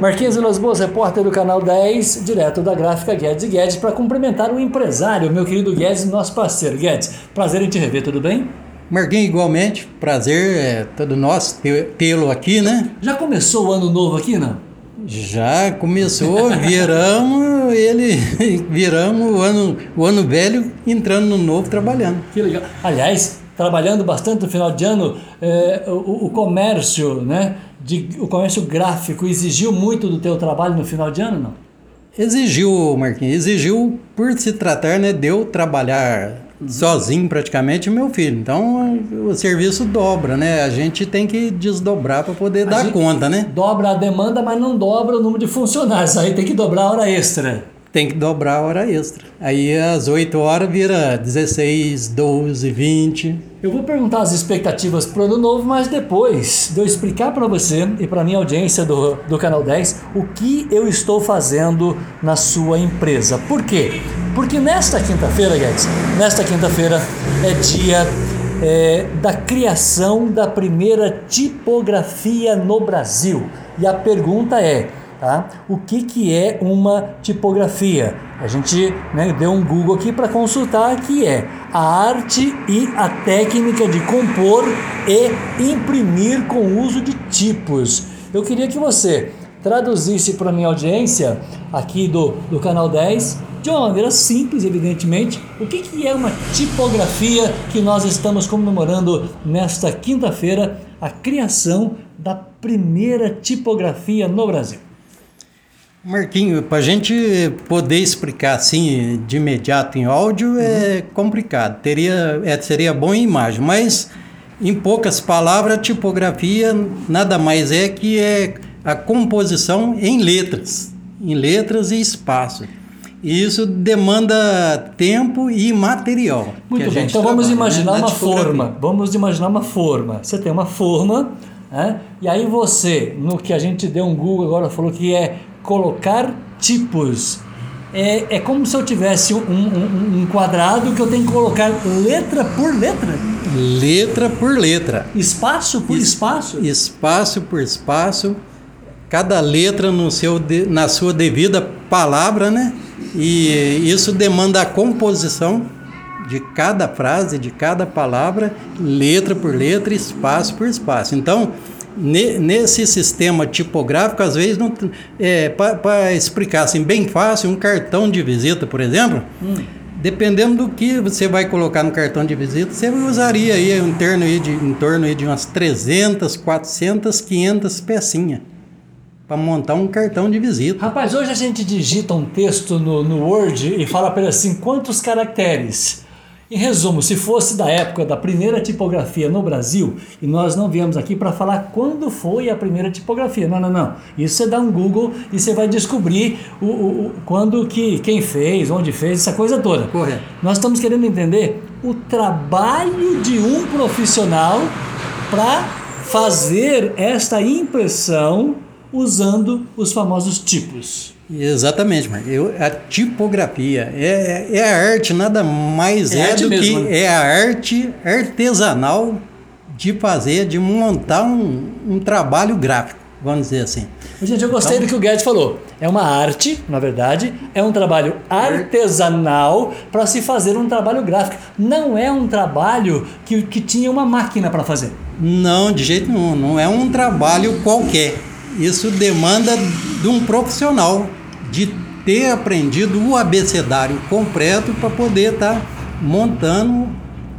Marquinhos Vilas Boas, repórter do canal 10, direto da gráfica Guedes e Guedes, para cumprimentar o empresário, meu querido Guedes, nosso parceiro. Guedes, prazer em te rever, tudo bem? Marquinhos, igualmente, prazer é todo nosso tê-lo aqui, né? Já começou o ano novo aqui, não? Já começou, viramos ele, viramos o ano, o ano velho entrando no novo trabalhando. Que legal. Aliás, trabalhando bastante no final de ano, é, o, o, comércio, né, de, o comércio gráfico exigiu muito do teu trabalho no final de ano, não? Exigiu, Marquinhos, exigiu por se tratar né, de eu trabalhar sozinho praticamente meu filho. Então o serviço dobra, né? A gente tem que desdobrar para poder a dar conta, né? Dobra a demanda, mas não dobra o número de funcionários. Aí tem que dobrar a hora extra tem que dobrar a hora extra. Aí às 8 horas vira 16, 12, 20. Eu vou perguntar as expectativas para o ano novo, mas depois de eu explicar para você e para minha audiência do, do Canal 10 o que eu estou fazendo na sua empresa. Por quê? Porque nesta quinta-feira, Guedes, nesta quinta-feira é dia é, da criação da primeira tipografia no Brasil. E a pergunta é Tá? O que, que é uma tipografia? A gente né, deu um Google aqui para consultar que é a arte e a técnica de compor e imprimir com uso de tipos. Eu queria que você traduzisse para minha audiência aqui do, do canal 10 de uma maneira simples, evidentemente, o que, que é uma tipografia que nós estamos comemorando nesta quinta-feira, a criação da primeira tipografia no Brasil. Marquinho, para a gente poder explicar assim de imediato em áudio uhum. é complicado. Teria, é, seria bom em imagem, mas em poucas palavras, a tipografia nada mais é que é a composição em letras, em letras e espaço. E isso demanda tempo e material. Muito bem, então vamos né, imaginar né? uma forma. Vamos imaginar uma forma. Você tem uma forma, né? e aí você, no que a gente deu um Google agora, falou que é colocar tipos. É, é como se eu tivesse um, um, um quadrado que eu tenho que colocar letra por letra. Letra por letra. Espaço por es, espaço. Espaço por espaço. Cada letra no seu, na sua devida palavra, né? E isso demanda a composição de cada frase, de cada palavra, letra por letra, espaço por espaço. Então, nesse sistema tipográfico, às vezes, é, para explicar assim, bem fácil, um cartão de visita, por exemplo, hum. dependendo do que você vai colocar no cartão de visita, você usaria aí em torno, aí de, em torno aí de umas 300, 400, 500 pecinhas para montar um cartão de visita. Rapaz, hoje a gente digita um texto no, no Word e fala para ele assim, quantos caracteres? Em resumo, se fosse da época da primeira tipografia no Brasil, e nós não viemos aqui para falar quando foi a primeira tipografia, não, não, não. Isso você dá um Google e você vai descobrir o, o, o quando que, quem fez, onde fez, essa coisa toda. Correto. Nós estamos querendo entender o trabalho de um profissional para fazer esta impressão usando os famosos tipos. Exatamente, Marcos. Eu, a tipografia é, é, a arte, nada mais é, é do mesmo, que né? é a arte artesanal de fazer, de montar um, um trabalho gráfico, vamos dizer assim. Gente, eu gostei então, do que o Guedes falou. É uma arte, na verdade, é um trabalho artesanal para se fazer um trabalho gráfico. Não é um trabalho que, que tinha uma máquina para fazer. Não, de jeito nenhum. Não é um trabalho qualquer isso demanda de um profissional de ter aprendido o abecedário completo para poder estar tá montando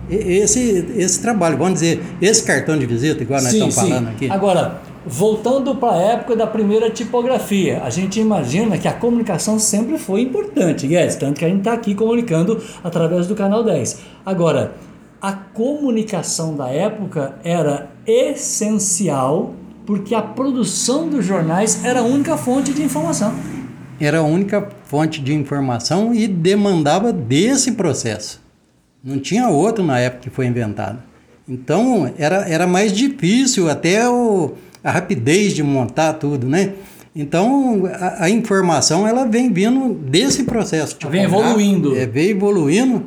esse, esse trabalho. Vamos dizer, esse cartão de visita, igual nós sim, estamos falando sim. aqui. Agora, voltando para a época da primeira tipografia, a gente imagina que a comunicação sempre foi importante, Guedes, tanto que a gente está aqui comunicando através do canal 10. Agora, a comunicação da época era essencial porque a produção dos jornais era a única fonte de informação. Era a única fonte de informação e demandava desse processo. Não tinha outro na época que foi inventado. Então era, era mais difícil até o, a rapidez de montar tudo, né? Então a, a informação ela vem vindo desse processo. Vem evoluindo. É, vem evoluindo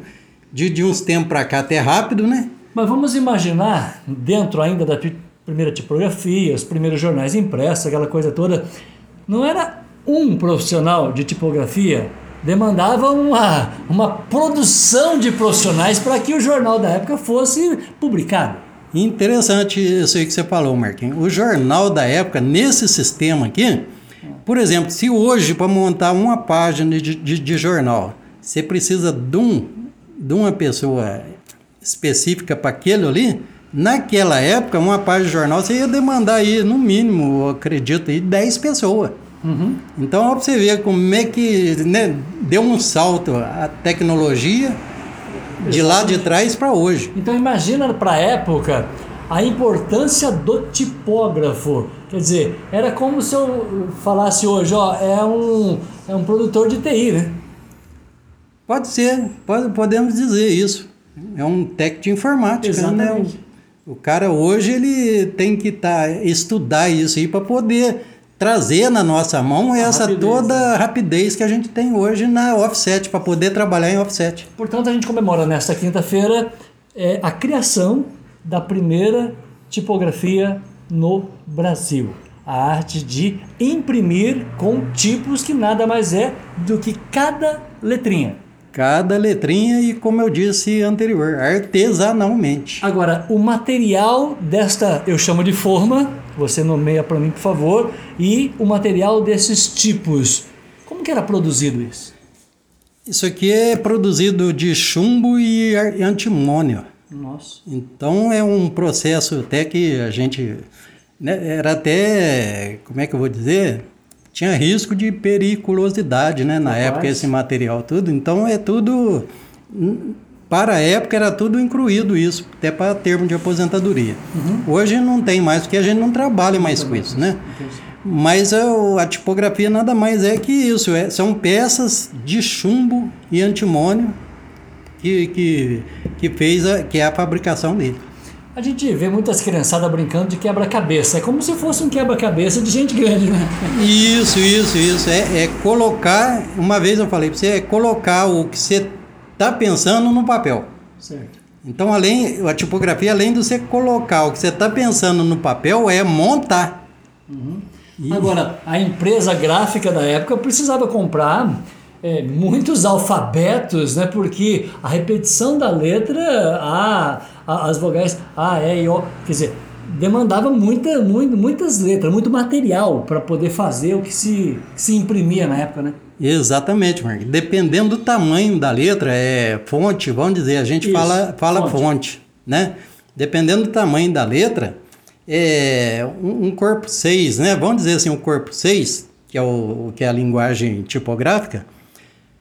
de, de uns tempos para cá até rápido, né? Mas vamos imaginar, dentro ainda da primeira tipografia, os primeiros jornais impressos, aquela coisa toda. não era um profissional de tipografia, demandava uma, uma produção de profissionais para que o jornal da época fosse publicado. Interessante isso aí que você falou, Marquinhos. O jornal da época, nesse sistema aqui, por exemplo, se hoje para montar uma página de, de, de, jornal, você precisa de, um, de uma pessoa específica para aquele ali, naquela época, uma página de jornal, você ia demandar aí, no mínimo, acredito, aí, 10 pessoas. Uhum. Então, ó, pra você ver como é que né, deu um salto a tecnologia de lá de trás para hoje. Então, imagina para a época a importância do tipógrafo. Quer dizer, era como se eu falasse hoje, ó, é um, é um produtor de TI, né? Pode ser, pode, podemos dizer isso. É um técnico de informática, né? Exatamente. né? O, cara hoje ele tem que tá, estudar isso aí para poder trazer na nossa mão a essa rapidez, toda né? rapidez que a gente tem hoje na offset, para poder trabalhar em offset. Portanto, a gente comemora nesta quinta-feira é, a criação da primeira tipografia no Brasil. A arte de imprimir com tipos que nada mais é do que cada letrinha. Cada letrinha e, como eu disse anterior, artesanalmente. Agora, o material desta, eu chamo de forma, você nomeia para mim, por favor, e o material desses tipos. Como que era produzido isso? Isso aqui é produzido de chumbo e antimônio. Nossa. Então é um processo até que a gente. Né, era até. Como é que eu vou dizer? Tinha risco de periculosidade, né? Na época, esse material tudo. Então é tudo. Para a época era tudo incluído isso, até para termo de aposentadoria. Uhum. Hoje não tem mais, porque a gente não trabalha mais com isso, né? Mas a, a, tipografia nada mais é que isso, é, são peças de chumbo e antimônio que, que, que fez a, que é a fabricação dele. A gente vê muitas criançadas brincando de quebra-cabeça. É como se fosse um quebra-cabeça de gente grande, né? Isso, isso, isso. É, é colocar, uma vez eu falei para você, é colocar o que você está pensando no papel. Certo. Então, além, a tipografia, além de você colocar o que você está pensando no papel, é montar. Uhum. Agora, a empresa gráfica da época precisava comprar é, muitos alfabetos, né? Porque a repetição da letra A, a, as vogais A, E e O, quer dizer, demandava muita, muito, muitas letras, muito material para poder fazer o que se, se imprimia na época, né? Exatamente, Mark. Dependendo do tamanho da letra, é fonte, vamos dizer, a gente Isso, fala, fala fonte. fonte, né? Dependendo do tamanho da letra, é um, um corpo 6, né? Vamos dizer assim, um corpo 6, que é, o, que é a linguagem tipográfica,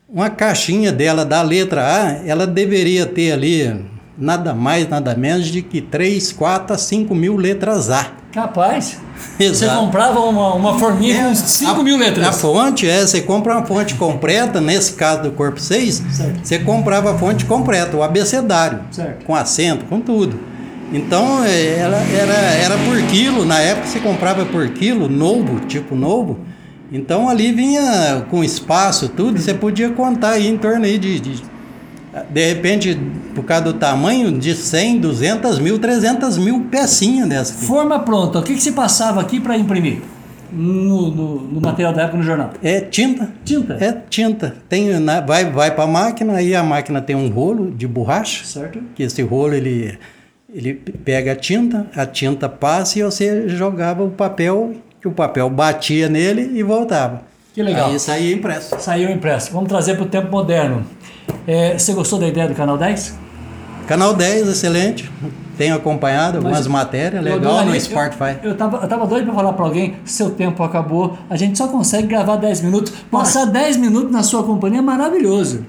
uma caixinha dela da letra A, ela deveria ter ali nada mais, nada menos de que 3, 4 a 5 mil letras A. Capaz. Exato. Você comprava uma, uma forminha com 5 mil letras. A fonte, é, você compra uma fonte completa, nesse caso do corpo 6, certo. você comprava a fonte completa, o abecedário, certo. com acento, com tudo. Então, é, ela era, era por quilo, na época você comprava por quilo, novo, tipo novo, então ali vinha com espaço, tudo, você podia contar aí em torno aí de, de, de repente, por causa do tamanho, de 100, 200 mil, 300 mil pecinhas dessa. Aqui. Forma pronta, o que, que se passava aqui para imprimir? No, no, no, material da época no jornal? É tinta. Tinta? É tinta. Tem, vai vai para a máquina, aí a máquina tem um rolo de borracha. Certo. Que esse rolo ele, ele pega a tinta, a tinta passa e você jogava o papel que o papel batia nele e voltava. Que legal. Aí saía impresso. Saiu impresso. Vamos trazer para o tempo moderno. É, você gostou da ideia do Canal 10? Canal 10, excelente. Tenho acompanhado algumas matérias, legal no Spotify. Eu, eu, tava, eu tava doido para falar para alguém, seu tempo acabou, a gente só consegue gravar 10 minutos. Passar 10 minutos na sua companhia é maravilhoso.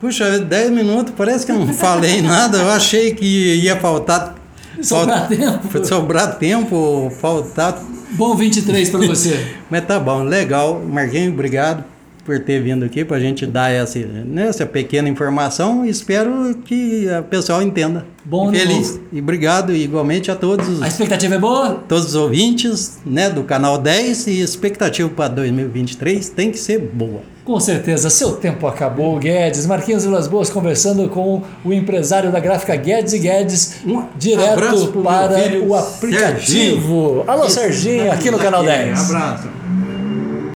Puxa, 10 minutos, parece que eu não falei nada. Eu achei que ia faltar. Sobrar tempo. Sobrar tempo, faltar Bom 23 para você. Mas tá bom, legal. Marquinhos, obrigado por ter vindo aqui para a gente dar essa, né, essa pequena informação. Espero que o pessoal entenda. Bom, Feliz. E obrigado igualmente a todos. A expectativa é boa? Todos os ouvintes né, do canal 10 e expectativa para 2023 tem que ser boa. Com certeza, seu tempo acabou, Guedes. Marquinhos Vilas Boas conversando com o empresário da gráfica Guedes e Guedes, um direto para o aplicativo. Serginho. Alô, Serginho, aqui no canal 10. Um abraço.